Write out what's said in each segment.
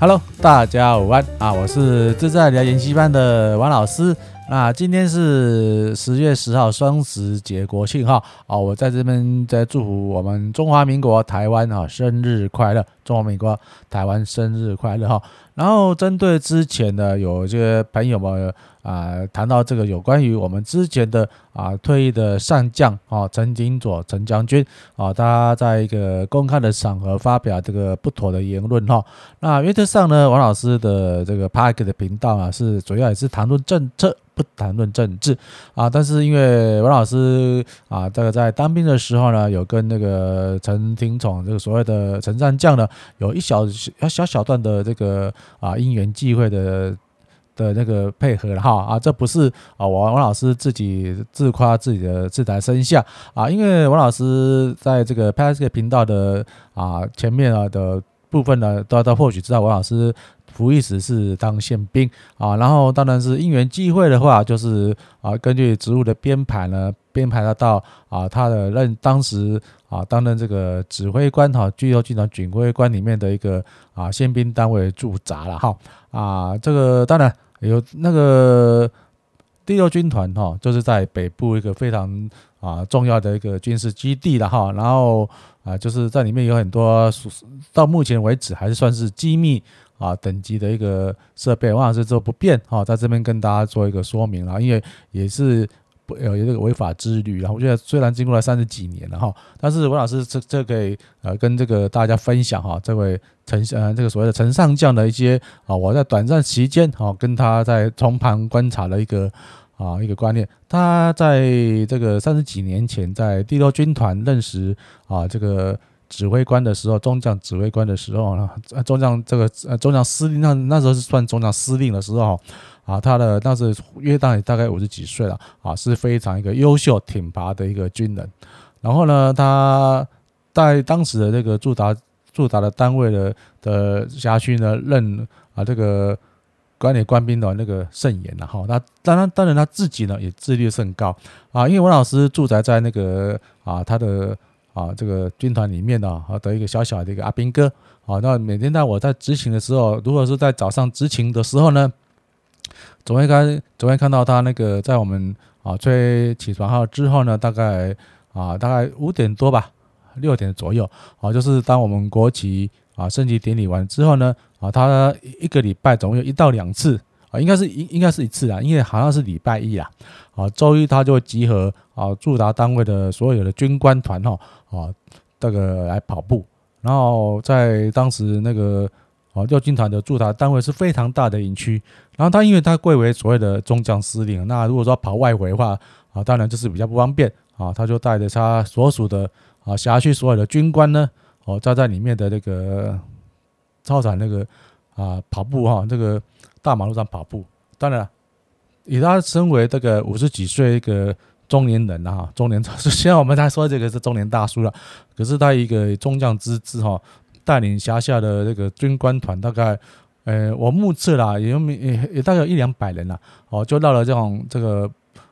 Hello，大家午安啊！我是自在聊研习班的王老师。那今天是十月十号，双十节国庆哈啊！我在这边在祝福我们中华民国台湾啊生日快乐！中华民国台湾生日快乐哈！然后针对之前呢，有些朋友们啊谈到这个有关于我们之前的啊退役的上将啊陈金佐陈将军啊，他在一个公开的场合发表这个不妥的言论哈。那原则上呢，王老师的这个 Park 的频道啊，是主要也是谈论政策，不谈论政治啊。但是因为王老师啊，这个在当兵的时候呢，有跟那个陈廷宠这个所谓的陈上将呢，有一小小小小段的这个。啊，因缘际会的的那个配合了哈啊，这不是啊，王王老师自己自夸自己的自抬身价啊，因为王老师在这个 PTT 频道的啊前面啊的部分呢，大家或许知道王老师服役时是当宪兵啊，然后当然是因缘际会的话，就是啊根据职务的编排呢，编排他到啊他的任当时。啊，担任这个指挥官哈，第六军团指挥官里面的一个啊宪兵单位驻扎了哈啊，这个当然有那个第六军团哈，就是在北部一个非常啊重要的一个军事基地了哈，然后啊就是在里面有很多到目前为止还是算是机密啊等级的一个设备，王老师做不变哈，在这边跟大家做一个说明了，因为也是。有有这个违法之旅，然后我觉得虽然经过了三十几年了哈，但是文老师这这可以呃跟这个大家分享哈，这位陈呃这个所谓的陈上将的一些啊，我在短暂期间哈跟他在从旁观察的一个啊一个观念，他在这个三十几年前在第六军团认识啊这个指挥官的时候，中将指挥官的时候呢，中将这个呃中将司令那那时候是算中将司令的时候。啊，他的当时约当也大概五十几岁了啊，是非常一个优秀挺拔的一个军人。然后呢，他在当时的这个驻扎驻扎的单位的的辖区呢，任啊这个管理官兵的那个盛严了哈。那当然当然他自己呢也自律甚高啊，因为王老师驻宅在那个啊他的啊这个军团里面呢，啊的一个小小的一个阿兵哥啊。那每天在我在执勤的时候，如果是在早上执勤的时候呢。总会看，总会看到他那个在我们啊吹起床号之后呢，大概啊大概五点多吧，六点左右啊，就是当我们国旗啊升旗典礼完之后呢，啊他一个礼拜总有一到两次啊，应该是应应该是一次啊，因为好像是礼拜一啊，啊周一他就会集合啊驻达单位的所有的军官团哈啊这个来跑步，然后在当时那个。啊，六军团的驻达单位是非常大的营区，然后他因为他贵为所谓的中将司令，那如果说跑外围的话，啊，当然就是比较不方便啊，他就带着他所属的啊辖区所有的军官呢，哦，站在里面的那个操场那个啊跑步哈，这个大马路上跑步。当然，以他身为这个五十几岁一个中年人啊，中年，大叔。现在我们他说这个是中年大叔了，可是他一个中将之姿哈。带领辖下的这个军官团，大概，呃，我目测啦，也有也也大概有一两百人啦，哦，就到了这种这个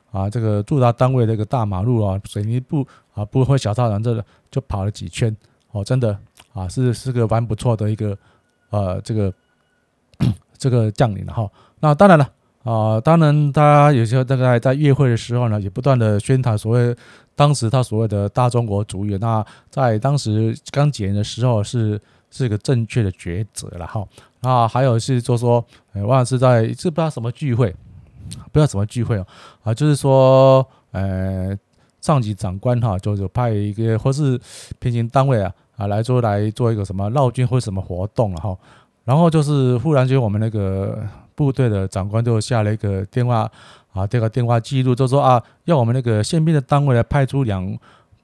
啊，这个驻扎单位这个大马路啊，水泥布啊，不会小操场这个就跑了几圈，哦，真的啊，是是个蛮不错的一个呃，这个这个将领了哈。那当然了啊，当然他有时候大概在月会的时候呢，也不断的宣传所谓。当时他所谓的大中国主义，那在当时刚解严的时候是是一个正确的抉择了哈。那，还有是就说，呃，忘了是在是不知道什么聚会，不知道什么聚会哦，啊，就是说，呃，上级长官哈，就是派一个或是平行单位啊啊来做来做一个什么绕军或什么活动了哈。然后就是忽然间我们那个部队的长官就下了一个电话。啊，这个电话记录就说啊，要我们那个宪兵的单位来派出两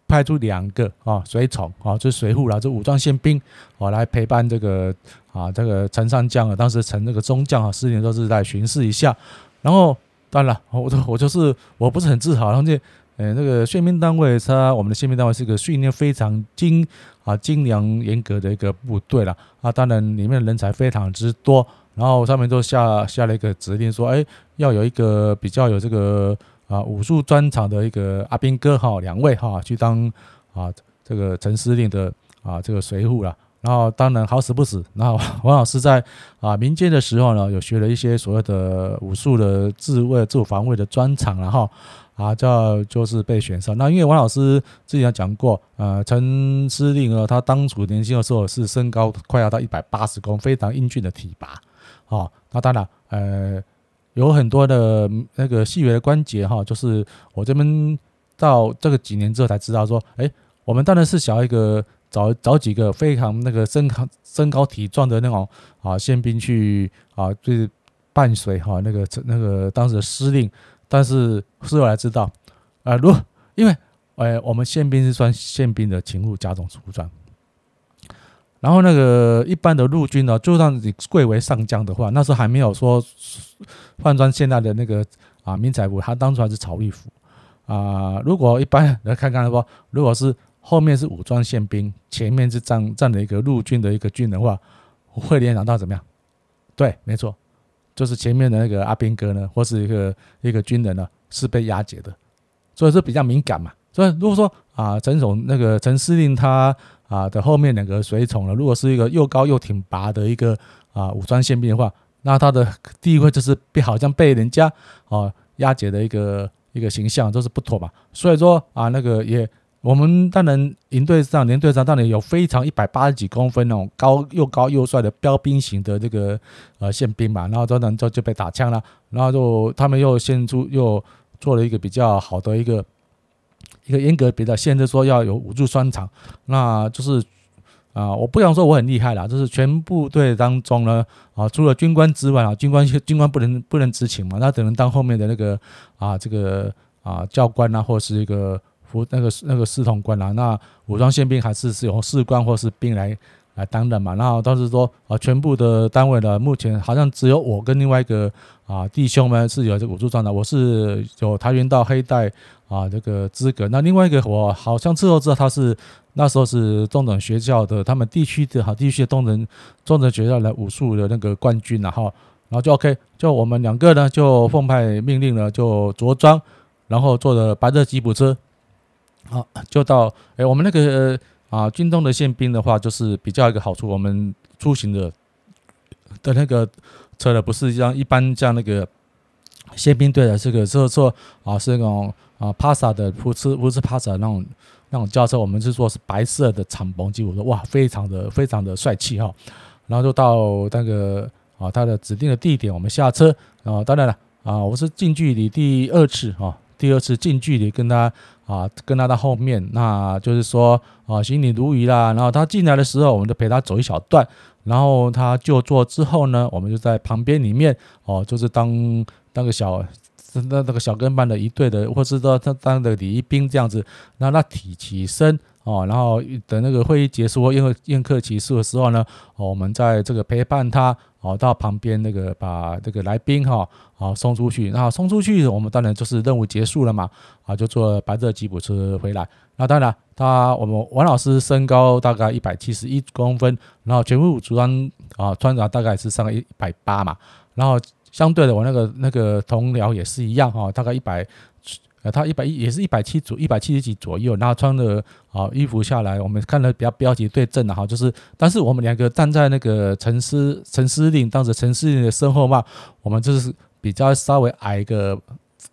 派出两个啊随从啊，就是随扈啦，就武装宪兵啊来陪伴这个啊这个陈上将啊，当时陈那个中将啊，司令都是在巡视一下。然后当然了，我我就是我不是很自豪，然后这呃那个宪兵单位，他我们的宪兵单位是个训练非常精啊精良严格的一个部队了啊，当然里面的人才非常之多。然后上面都下下了一个指令，说，哎，要有一个比较有这个啊武术专长的一个阿兵哥哈，两位哈去当啊这个陈司令的啊这个随护了。然后当然好死不死，然后王老师在啊民间的时候呢，有学了一些所谓的武术的自卫、自我防卫的专长，然后啊叫就是被选上。那因为王老师之前讲过，呃，陈司令呢，他当初年轻的时候是身高快要到一百八十公，非常英俊的体拔。哦，那当然，呃，有很多的那个细微的关节哈，就是我这边到这个几年之后才知道说，哎，我们当然是想要一个。找找几个非常那个身高身高体壮的那种啊宪兵去啊，就是伴随哈那个那个当时的司令，但是事后才知道，啊，如因为呃我们宪兵是算宪兵的勤务甲种服装，然后那个一般的陆军呢，就算你贵为上将的话，那时候还没有说换装现在的那个啊迷彩服，他当初还是草绿服啊。如果一般来看看的话，如果是后面是武装宪兵，前面是站站的一个陆军的一个军人的话，会联想到怎么样？对，没错，就是前面的那个阿兵哥呢，或是一个一个军人呢，是被押解的，所以说比较敏感嘛。所以如果说啊，陈总那个陈司令他啊的后面两个随从呢，如果是一个又高又挺拔的一个啊武装宪兵的话，那他的地位就是被好像被人家啊押解的一个一个形象，都是不妥嘛。所以说啊，那个也。我们当然营队上连队长当然有非常一百八十几公分那种高又高又帅的标兵型的这个呃宪兵嘛，然后当然就就被打枪了，然后就他们又献出又做了一个比较好的一个一个严格别的限制，说要有武术专长，那就是啊，我不想说我很厉害啦，就是全部队当中呢啊，除了军官之外啊，军官 军官不能不能执勤嘛，那只能当后面的那个啊这个啊教官啊，或是一个。不那个那个四统官啊，那武装宪兵还是是由士官或是兵来来担任嘛。然后当时说啊，全部的单位呢，目前好像只有我跟另外一个啊弟兄们是有这武术专长，我是有跆拳道黑带啊这个资格。那另外一个我好像之后知道他是那时候是中等学校的他们地区的哈地区的中等中等学校的武术的那个冠军，然后然后就 OK，就我们两个呢就奉派命令呢就着装，然后坐着白色吉普车。好，就到哎，我们那个啊，军中的宪兵的话，就是比较一个好处，我们出行的的那个车的不是像一般像那个宪兵队的这个车车啊，是那种啊帕萨的，不是不是帕萨那种那种轿车，我们是说是白色的敞篷吉普车，哇，非常的非常的帅气哈。然后就到那个啊，他的指定的地点，我们下车啊，当然了啊，我是近距离第二次哈。第二次近距离跟他啊，跟他到后面，那就是说啊，行礼如仪啦。然后他进来的时候，我们就陪他走一小段。然后他就坐之后呢，我们就在旁边里面哦，就是当当个小那那个小跟班的一队的，或是说他当的礼仪兵这样子，让他提起身哦。然后等那个会议结束宴宴客结束的时候呢，哦我们在这个陪伴他。哦，到旁边那个把这个来宾哈，好送出去。那送出去，我们当然就是任务结束了嘛。啊，就坐白色吉普车回来。那当然，他我们王老师身高大概一百七十一公分，然后全副武装啊，穿着大概是上一百八嘛。然后相对的，我那个那个同僚也是一样哈，大概一百。呃，他一百一也是一百七左一百七十几左右，然后穿的啊衣服下来，我们看了比较标题对正的哈，就是，但是我们两个站在那个陈司陈司令当时陈司令的身后嘛，我们就是比较稍微矮一个，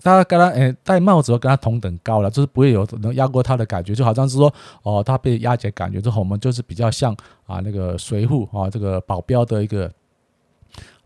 大家跟他诶戴帽子跟他同等高了，就是不会有能压过他的感觉，就好像是说哦他被压解感觉之后，我们就是比较像啊那个随扈啊这个保镖的一个。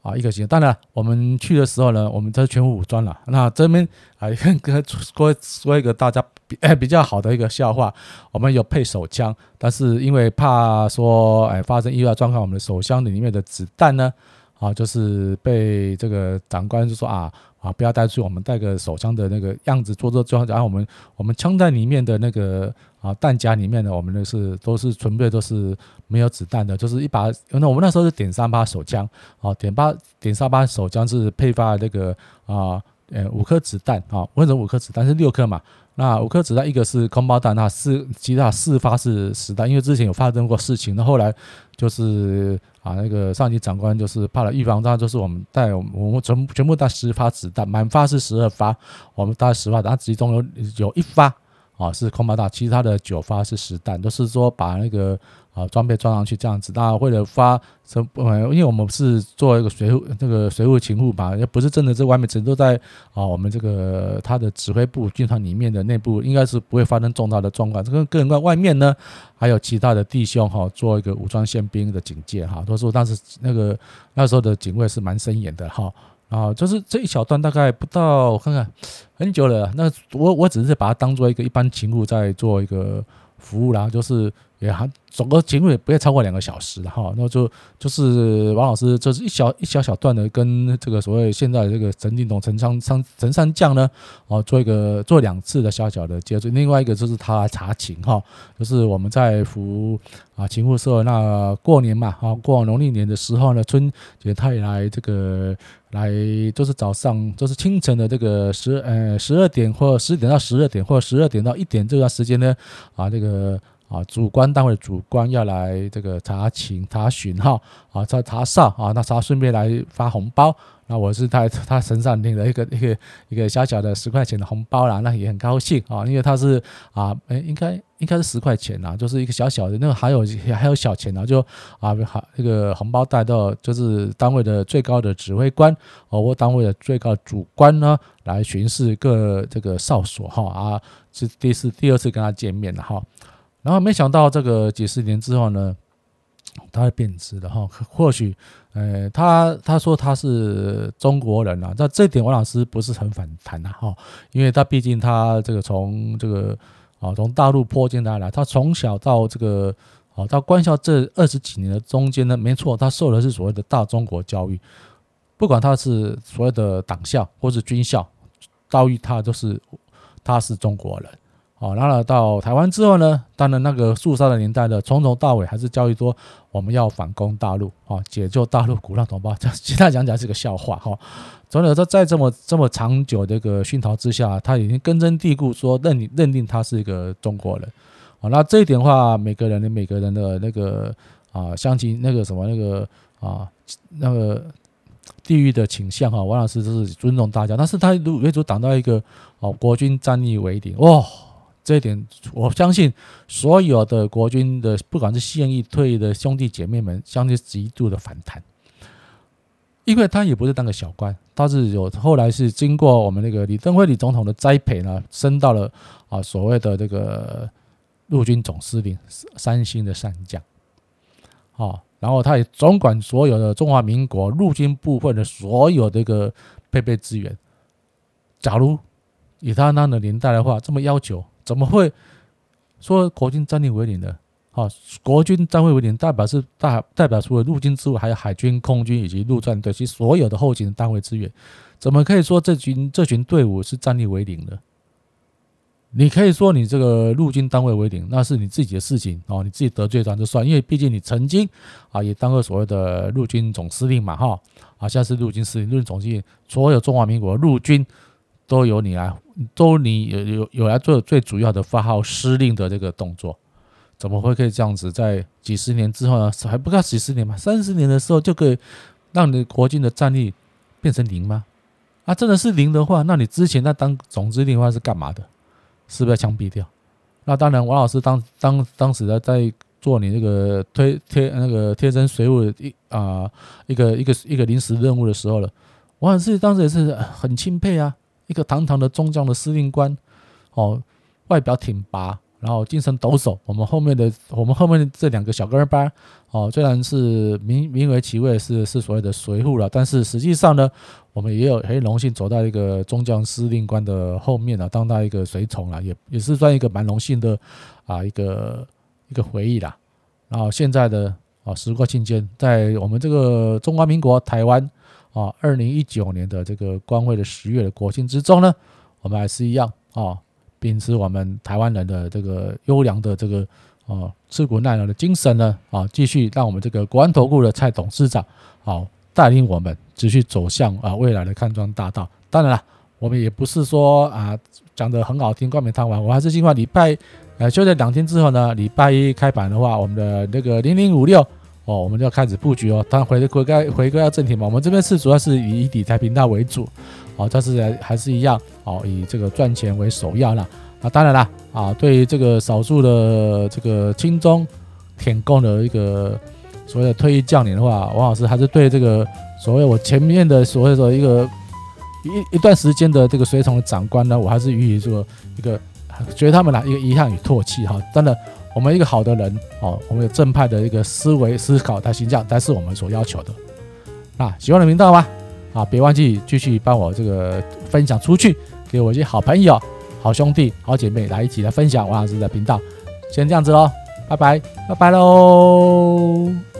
啊，一个行，当然我们去的时候呢，我们这是全副武装了。那这边啊，跟跟说说一个大家比 比较好的一个笑话，我们有配手枪，但是因为怕说哎发生意外状况，我们的手枪里面的子弹呢，啊，就是被这个长官就说啊。啊，不要带出去，我们带个手枪的那个样子做做装，然后我们我们枪弹里面的那个啊弹夹里面呢，我们的是都是纯粹都是没有子弹的，就是一把，那我们那时候是点三八手枪，啊点八点三八手枪是配发那个啊呃五颗子弹啊，为什么五颗子弹是六颗嘛？那五颗子弹，一个是空包弹，那四其他四发是实弹，因为之前有发生过事情，那后来就是啊，那个上级长官就是怕了预防仗，就是我们带我们全全部带十发子弹，满发是十二发，我们带十发，然后其中有有一发啊是空包弹，其他的九发是实弹，都是说把那个。啊，装备装上去这样子，那为了发什么？因为我们是做一个随扈，那个随扈勤务嘛，也不是真的在外面，只都在啊，我们这个他的指挥部军团里面的内部，应该是不会发生重大的状况。这个个人在外面呢，还有其他的弟兄哈，做一个武装宪兵的警戒哈，都说当时那个那时候的警卫是蛮森严的哈。啊就是这一小段大概不到，我看看很久了。那我我只是把它当做一个一般勤务在做一个服务啦，就是。也还整个节目也不会超过两个小时哈，那就就是王老师就是一小一小小段的跟这个所谓现在这个陈进同陈上上陈三将呢，哦做一个做两次的小小的接触，另外一个就是他查寝哈，就是我们在服啊勤务时候，那过年嘛哈，过农历年的时候呢，春节他也来这个来，就是早上就是清晨的这个十呃十二点或十点到十二点或者十二点到一点这段时间呢啊这个。啊，主官单位主官要来这个查勤查询哈，啊，查查哨啊，那他顺便来发红包，那我是在他身上领了一个一个一个小小的十块钱的红包啦，那也很高兴啊，因为他是啊，诶，应该应该是十块钱呐，就是一个小小的那个还有还有小钱呢，就啊，好那个红包带到就是单位的最高的指挥官哦，或单位的最高主官呢来巡视各这个哨所哈啊，是第四第二次跟他见面了哈。然后没想到这个几十年之后呢，他会变质的哈。或许，呃，他他说他是中国人啊，那这点王老师不是很反弹呐哈，因为他毕竟他这个从这个啊从大陆坡进来来，他从小到这个啊到官校这二十几年的中间呢，没错，他受的是所谓的大中国教育，不管他是所谓的党校或是军校，教育他都是他是中国人。哦，然后到台湾之后呢，当然那个肃杀的年代呢，从头到尾还是教育说我们要反攻大陆，啊，解救大陆鼓浪同胞。这其他讲讲是个笑话，哈。总之说，在这么这么长久的一个熏陶之下，他已经根深蒂固说认认定他是一个中国人。啊，那这一点的话，每个人的每个人的那个啊，乡亲那个什么那个啊，那个地域的倾向哈，王老师就是尊重大家，但是他如为主挡到一个哦，国军战役为零，哇。这一点，我相信所有的国军的，不管是现役、退役的兄弟姐妹们，相信极度的反弹，因为他也不是当个小官，他是有后来是经过我们那个李登辉李总统的栽培呢，升到了啊所谓的这个陆军总司令三星的上将，啊，然后他也总管所有的中华民国陆军部分的所有这个配备资源。假如以他那个年代的话，这么要求。怎么会说国军战力为零呢？啊，国军战力为零，代表是大代表除了陆军之外，还有海军、空军以及陆战队，其所有的后勤单位资源，怎么可以说这群这群队伍是战力为零呢？你可以说你这个陆军单位为零，那是你自己的事情哦，你自己得罪咱就算，因为毕竟你曾经啊也当过所谓的陆军总司令嘛，哈，啊，现在是陆军司令、陆军总司令，所有中华民国陆军。都由你来，都你有有有来做最主要的发号施令的这个动作，怎么会可以这样子？在几十年之后呢？还不到几十年嘛，三十年的时候就可以让你国军的战力变成零吗？啊，真的是零的话，那你之前那当总司令的话是干嘛的？是不是要枪毙掉？那当然，王老师当当当时的在做你那个推贴那个贴身随扈一啊一个一个一个临时任务的时候了，王老师当时也是很钦佩啊。一个堂堂的中将的司令官，哦，外表挺拔，然后精神抖擞。我们后面的我们后面的这两个小跟班，哦，虽然是名名为其位是是所谓的随扈了，但是实际上呢，我们也有很荣幸走到一个中将司令官的后面啊，当到一个随从了，也也是算一个蛮荣幸的啊一个一个回忆啦。然后现在的啊时过境迁，在我们这个中华民国台湾。啊，二零一九年的这个光辉的十月的国庆之中呢，我们还是一样啊，秉持我们台湾人的这个优良的这个啊吃苦耐劳的精神呢啊，继续让我们这个国安投顾的蔡董事长啊带领我们继续走向啊未来的康庄大道。当然了，我们也不是说啊讲的很好听，冠冕堂皇，我还是希望礼拜呃就在两天之后呢，礼拜一开盘的话，我们的那个零零五六。哦，我们就要开始布局哦。当然回回归回归到正题嘛，我们这边是主要是以理财频道为主，哦，但是还是一样哦，以这个赚钱为首要啦。啊，当然啦，啊，对于这个少数的这个轻中舔供的一个所谓的退役将领的话，王老师还是对这个所谓我前面的所谓的一个一一段时间的这个随从的长官呢，我还是予以这个一个觉得他们呐一个遗憾与唾弃哈。真的，我们一个好的人哦，我们有正派的一个思维思考的形象，才是我们所要求的。那，喜欢的频道吗？啊，别忘记继续帮我这个分享出去，给我一些好朋友。好兄弟、好姐妹来一起来分享王老师的频道，先这样子喽，拜拜，拜拜喽。